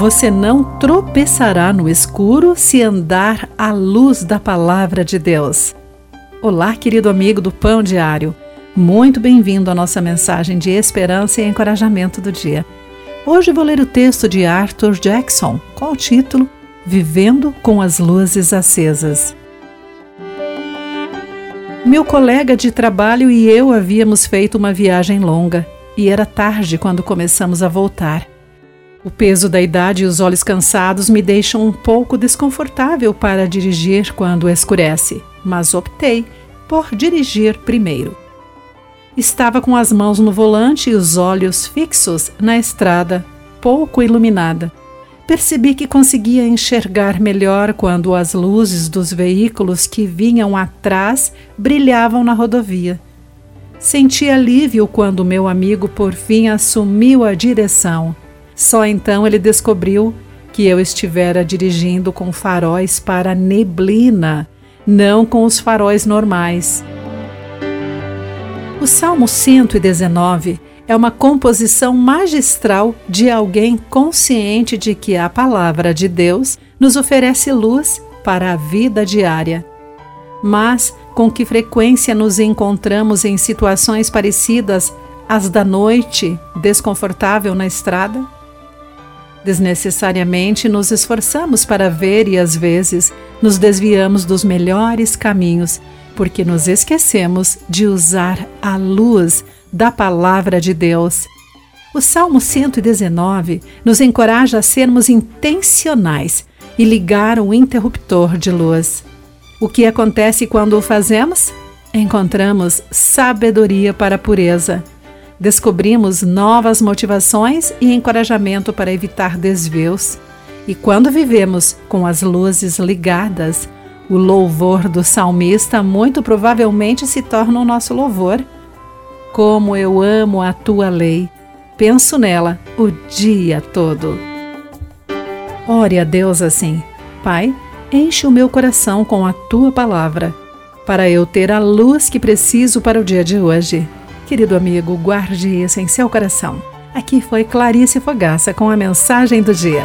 Você não tropeçará no escuro se andar à luz da palavra de Deus. Olá, querido amigo do Pão Diário. Muito bem-vindo à nossa mensagem de esperança e encorajamento do dia. Hoje vou ler o texto de Arthur Jackson com o título Vivendo com as Luzes Acesas. Meu colega de trabalho e eu havíamos feito uma viagem longa e era tarde quando começamos a voltar. O peso da idade e os olhos cansados me deixam um pouco desconfortável para dirigir quando escurece, mas optei por dirigir primeiro. Estava com as mãos no volante e os olhos fixos na estrada, pouco iluminada. Percebi que conseguia enxergar melhor quando as luzes dos veículos que vinham atrás brilhavam na rodovia. Senti alívio quando meu amigo por fim assumiu a direção só então ele descobriu que eu estivera dirigindo com faróis para neblina, não com os faróis normais. O Salmo 119 é uma composição magistral de alguém consciente de que a palavra de Deus nos oferece luz para a vida diária. Mas com que frequência nos encontramos em situações parecidas às da noite, desconfortável na estrada? Desnecessariamente nos esforçamos para ver e às vezes nos desviamos dos melhores caminhos, porque nos esquecemos de usar a luz da palavra de Deus. O Salmo 119 nos encoraja a sermos intencionais e ligar um interruptor de luz. O que acontece quando o fazemos? Encontramos sabedoria para a pureza descobrimos novas motivações e encorajamento para evitar desvios. E quando vivemos com as luzes ligadas, o louvor do salmista muito provavelmente se torna o nosso louvor. Como eu amo a tua lei, penso nela o dia todo. Ore a Deus assim: Pai, enche o meu coração com a tua palavra, para eu ter a luz que preciso para o dia de hoje. Querido amigo, guarde isso em seu coração. Aqui foi Clarice Fogaça com a mensagem do dia.